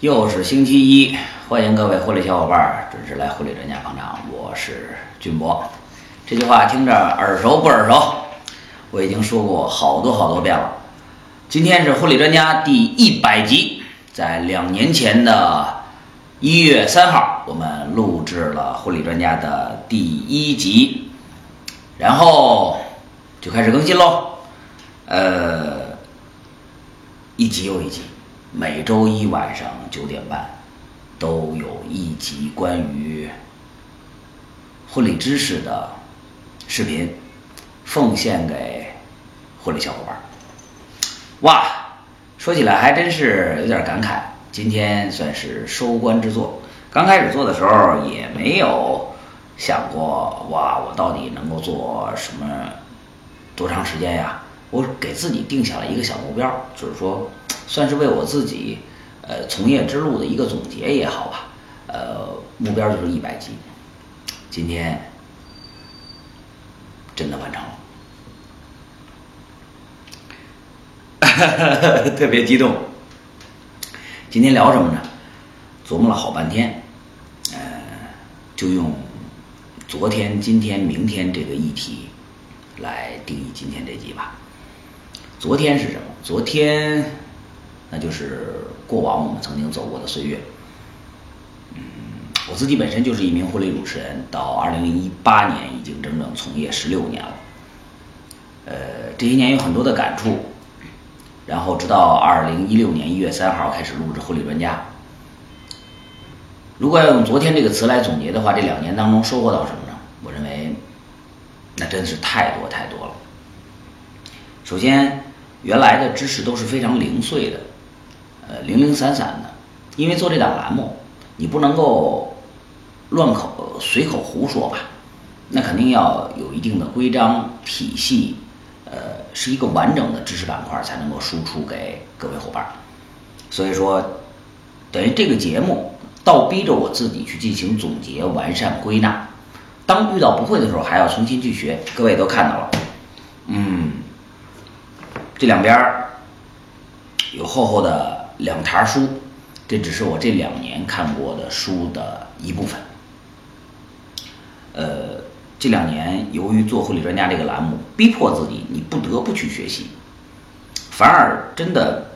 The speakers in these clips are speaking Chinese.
又是星期一，欢迎各位婚礼小伙伴准时来婚礼专家捧场，我是俊博。这句话听着耳熟不耳熟？我已经说过好多好多遍了。今天是婚礼专家第一百集，在两年前的一月三号，我们录制了婚礼专家的第一集，然后就开始更新喽。呃，一集又一集。每周一晚上九点半，都有一集关于婚礼知识的视频，奉献给婚礼小伙伴。哇，说起来还真是有点感慨。今天算是收官之作。刚开始做的时候也没有想过，哇，我到底能够做什么多长时间呀？我给自己定下了一个小目标，就是说。算是为我自己，呃，从业之路的一个总结也好吧。呃，目标就是一百集，今天真的完成了，特别激动。今天聊什么呢？琢磨了好半天，呃，就用昨天、今天、明天这个议题来定义今天这集吧。昨天是什么？昨天。那就是过往我们曾经走过的岁月。嗯，我自己本身就是一名婚礼主持人，到二零一八年已经整整从业十六年了。呃，这些年有很多的感触，然后直到二零一六年一月三号开始录制婚礼专家。如果要用昨天这个词来总结的话，这两年当中收获到什么呢？我认为，那真是太多太多了。首先，原来的知识都是非常零碎的。呃，零零散散的，因为做这档栏目，你不能够乱口随口胡说吧？那肯定要有一定的规章体系，呃，是一个完整的知识板块才能够输出给各位伙伴。所以说，等于这个节目倒逼着我自己去进行总结、完善、归纳。当遇到不会的时候，还要重新去学。各位都看到了，嗯，这两边有厚厚的。两沓书，这只是我这两年看过的书的一部分。呃，这两年由于做婚礼专家这个栏目，逼迫自己，你不得不去学习，反而真的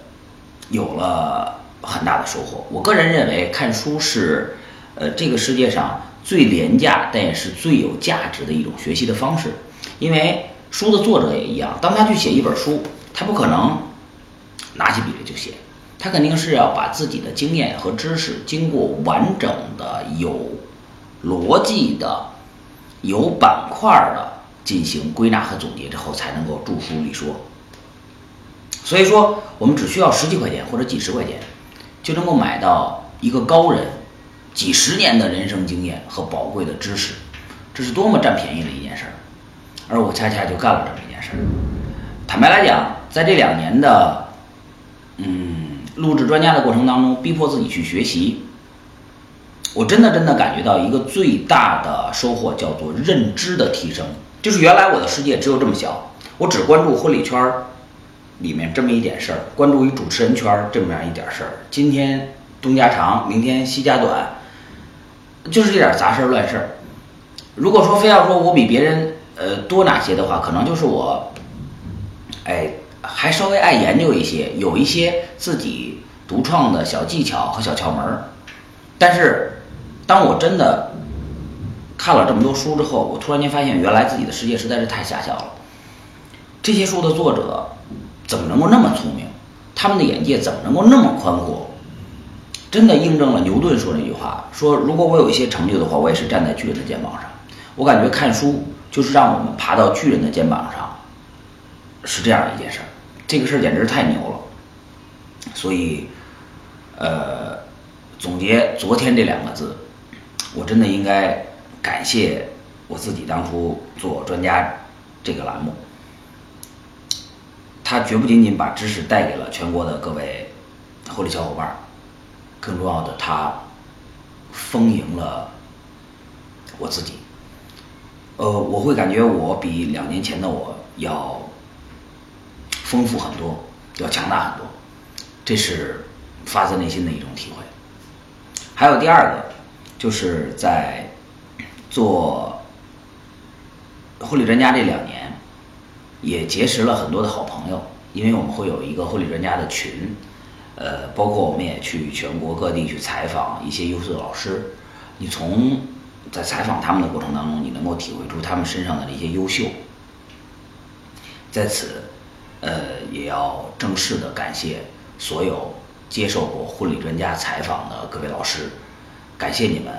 有了很大的收获。我个人认为，看书是呃这个世界上最廉价但也是最有价值的一种学习的方式，因为书的作者也一样，当他去写一本书，他不可能拿起笔来就写。他肯定是要把自己的经验和知识经过完整的、有逻辑的、有板块的进行归纳和总结之后，才能够著书立说。所以说，我们只需要十几块钱或者几十块钱，就能够买到一个高人几十年的人生经验和宝贵的知识，这是多么占便宜的一件事儿。而我恰恰就干了这么一件事儿。坦白来讲，在这两年的，嗯。录制专家的过程当中，逼迫自己去学习，我真的真的感觉到一个最大的收获，叫做认知的提升。就是原来我的世界只有这么小，我只关注婚礼圈儿里面这么一点事儿，关注于主持人圈这么样一点事儿。今天东家长，明天西家短，就是这点杂事儿乱事儿。如果说非要说我比别人呃多哪些的话，可能就是我，哎。还稍微爱研究一些，有一些自己独创的小技巧和小窍门儿。但是，当我真的看了这么多书之后，我突然间发现，原来自己的世界实在是太狭小了。这些书的作者怎么能够那么聪明？他们的眼界怎么能够那么宽阔？真的印证了牛顿说那句话：说如果我有一些成就的话，我也是站在巨人的肩膀上。我感觉看书就是让我们爬到巨人的肩膀上，是这样一件事儿。这个事儿简直是太牛了，所以，呃，总结昨天这两个字，我真的应该感谢我自己当初做专家这个栏目，他绝不仅仅把知识带给了全国的各位婚礼小伙伴，更重要的，他丰盈了我自己。呃，我会感觉我比两年前的我要。丰富很多，要强大很多，这是发自内心的一种体会。还有第二个，就是在做婚礼专家这两年，也结识了很多的好朋友，因为我们会有一个婚礼专家的群，呃，包括我们也去全国各地去采访一些优秀的老师，你从在采访他们的过程当中，你能够体会出他们身上的这些优秀。在此，呃，也要正式的感谢所有接受过婚礼专家采访的各位老师，感谢你们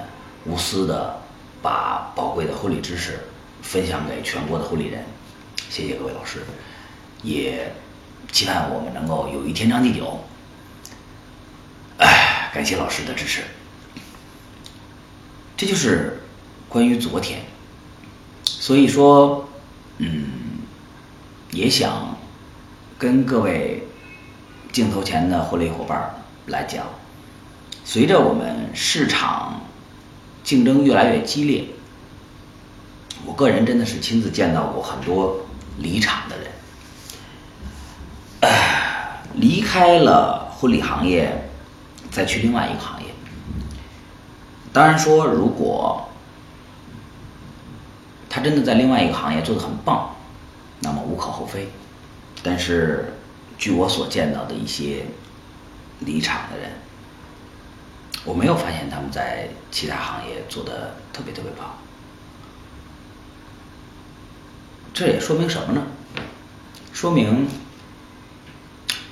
无私的把宝贵的婚礼知识分享给全国的婚礼人，谢谢各位老师，也期盼我们能够友谊天长地久。哎，感谢老师的支持，这就是关于昨天，所以说，嗯。也想跟各位镜头前的婚礼伙伴来讲，随着我们市场竞争越来越激烈，我个人真的是亲自见到过很多离场的人，离开了婚礼行业，再去另外一个行业。当然说，如果他真的在另外一个行业做的很棒。那么无可厚非，但是据我所见到的一些离场的人，我没有发现他们在其他行业做的特别特别棒。这也说明什么呢？说明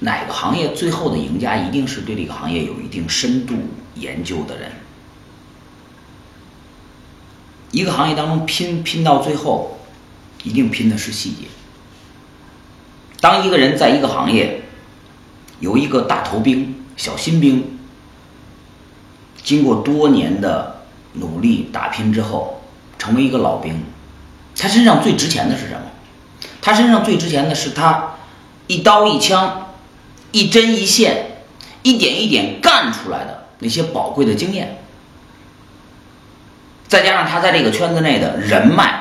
哪个行业最后的赢家一定是对这个行业有一定深度研究的人。一个行业当中拼拼到最后。一定拼的是细节。当一个人在一个行业由一个大头兵、小新兵，经过多年的努力打拼之后，成为一个老兵，他身上最值钱的是什么？他身上最值钱的是他一刀一枪、一针一线、一点一点干出来的那些宝贵的经验，再加上他在这个圈子内的人脉。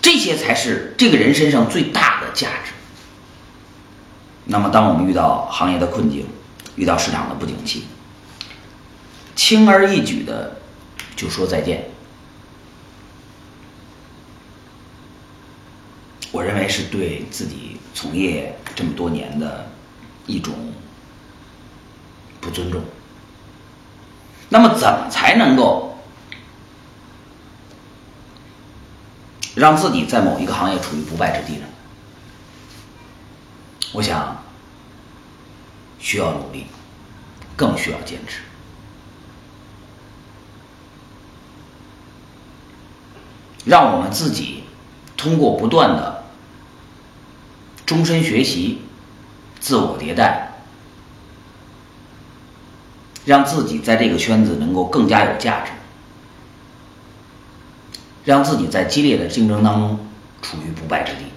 这些才是这个人身上最大的价值。那么，当我们遇到行业的困境，遇到市场的不景气，轻而易举的就说再见，我认为是对自己从业这么多年的一种不尊重。那么，怎么才能够？让自己在某一个行业处于不败之地呢？我想需要努力，更需要坚持。让我们自己通过不断的终身学习、自我迭代，让自己在这个圈子能够更加有价值。让自己在激烈的竞争当中处于不败之地，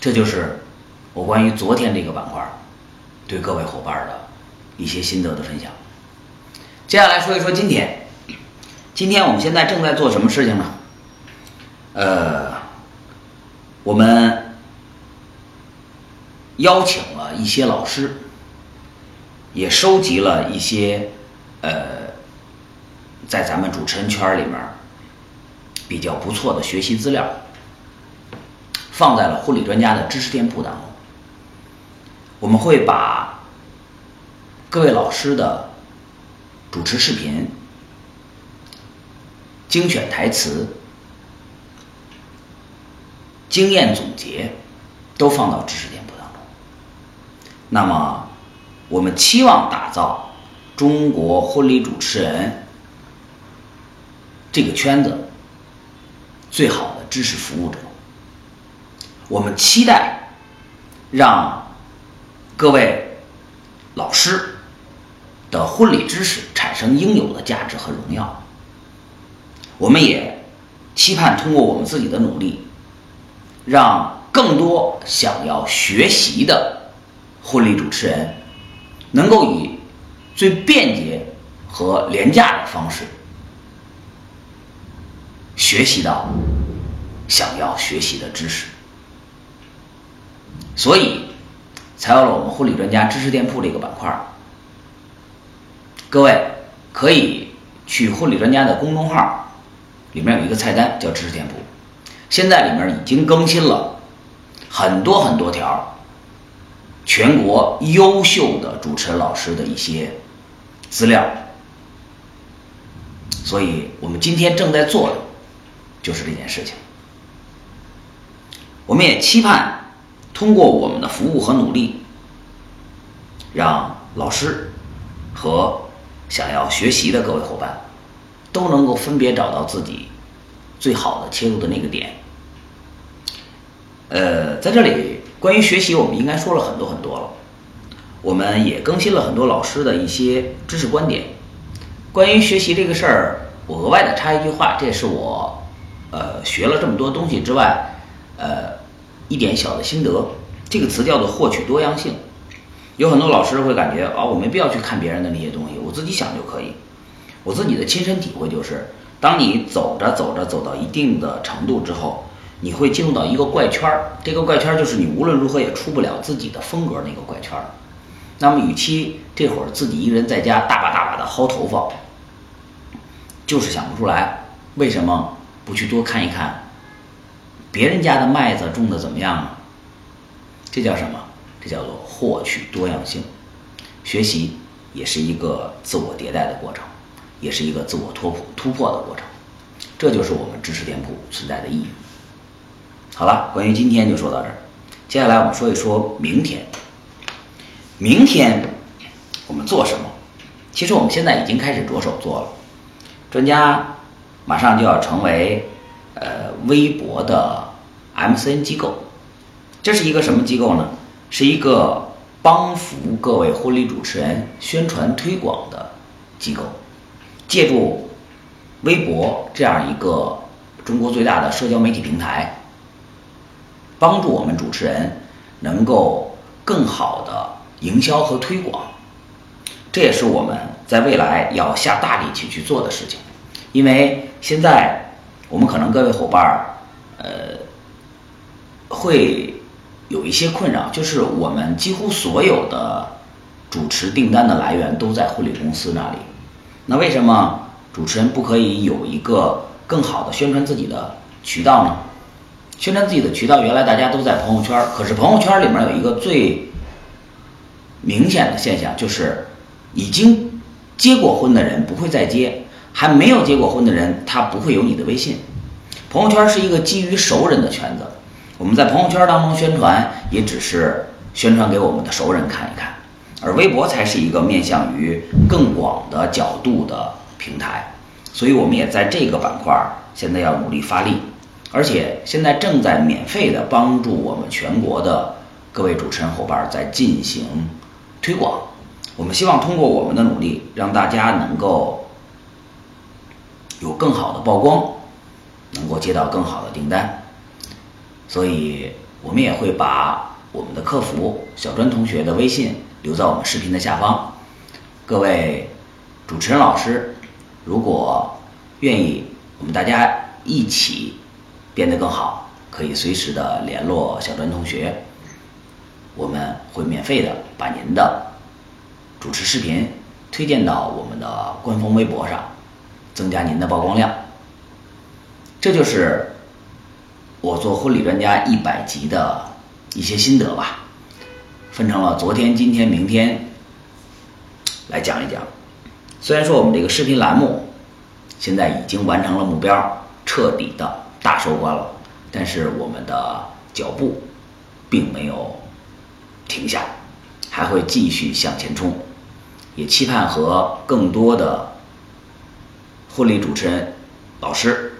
这就是我关于昨天这个板块对各位伙伴的一些心得的分享。接下来说一说今天，今天我们现在正在做什么事情呢？呃，我们邀请了一些老师，也收集了一些呃。在咱们主持人圈里面比较不错的学习资料，放在了婚礼专家的知识店铺当中。我们会把各位老师的主持视频、精选台词、经验总结都放到知识店铺当中。那么，我们期望打造中国婚礼主持人。这个圈子最好的知识服务者，我们期待让各位老师的婚礼知识产生应有的价值和荣耀。我们也期盼通过我们自己的努力，让更多想要学习的婚礼主持人能够以最便捷和廉价的方式。学习到想要学习的知识，所以才有了我们婚礼专家知识店铺这个板块各位可以去婚礼专家的公众号，里面有一个菜单叫知识店铺，现在里面已经更新了很多很多条全国优秀的主持人老师的一些资料，所以我们今天正在做的就是这件事情。我们也期盼通过我们的服务和努力，让老师和想要学习的各位伙伴都能够分别找到自己最好的切入的那个点。呃，在这里关于学习，我们应该说了很多很多了。我们也更新了很多老师的一些知识观点。关于学习这个事儿，我额外的插一句话，这也是我呃学了这么多东西之外，呃。一点小的心得，这个词叫做获取多样性。有很多老师会感觉啊，我没必要去看别人的那些东西，我自己想就可以。我自己的亲身体会就是，当你走着走着走到一定的程度之后，你会进入到一个怪圈儿。这个怪圈儿就是你无论如何也出不了自己的风格那个怪圈儿。那么，与其这会儿自己一个人在家大把大把的薅头发，就是想不出来为什么不去多看一看。别人家的麦子种的怎么样啊？这叫什么？这叫做获取多样性。学习也是一个自我迭代的过程，也是一个自我突破突破的过程。这就是我们知识店铺存在的意义。好了，关于今天就说到这儿。接下来我们说一说明天。明天我们做什么？其实我们现在已经开始着手做了。专家马上就要成为。呃，微博的 MCN 机构，这是一个什么机构呢？是一个帮扶各位婚礼主持人宣传推广的机构，借助微博这样一个中国最大的社交媒体平台，帮助我们主持人能够更好的营销和推广。这也是我们在未来要下大力气去做的事情，因为现在。我们可能各位伙伴儿，呃，会有一些困扰，就是我们几乎所有的主持订单的来源都在婚礼公司那里。那为什么主持人不可以有一个更好的宣传自己的渠道呢？宣传自己的渠道，原来大家都在朋友圈，可是朋友圈里面有一个最明显的现象，就是已经结过婚的人不会再接。还没有结过婚的人，他不会有你的微信。朋友圈是一个基于熟人的圈子，我们在朋友圈当中宣传，也只是宣传给我们的熟人看一看。而微博才是一个面向于更广的角度的平台，所以我们也在这个板块现在要努力发力，而且现在正在免费的帮助我们全国的各位主持人伙伴在进行推广。我们希望通过我们的努力，让大家能够。有更好的曝光，能够接到更好的订单，所以我们也会把我们的客服小专同学的微信留在我们视频的下方。各位主持人老师，如果愿意，我们大家一起变得更好，可以随时的联络小专同学，我们会免费的把您的主持视频推荐到我们的官方微博上。增加您的曝光量，这就是我做婚礼专家一百集的一些心得吧，分成了昨天、今天、明天来讲一讲。虽然说我们这个视频栏目现在已经完成了目标，彻底的大收官了，但是我们的脚步并没有停下，还会继续向前冲，也期盼和更多的。婚礼主持人老师，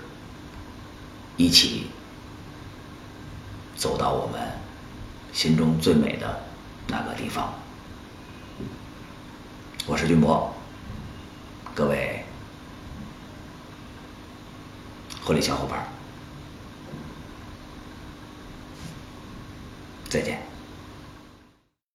一起走到我们心中最美的那个地方。我是俊博，各位婚礼小伙伴，再见。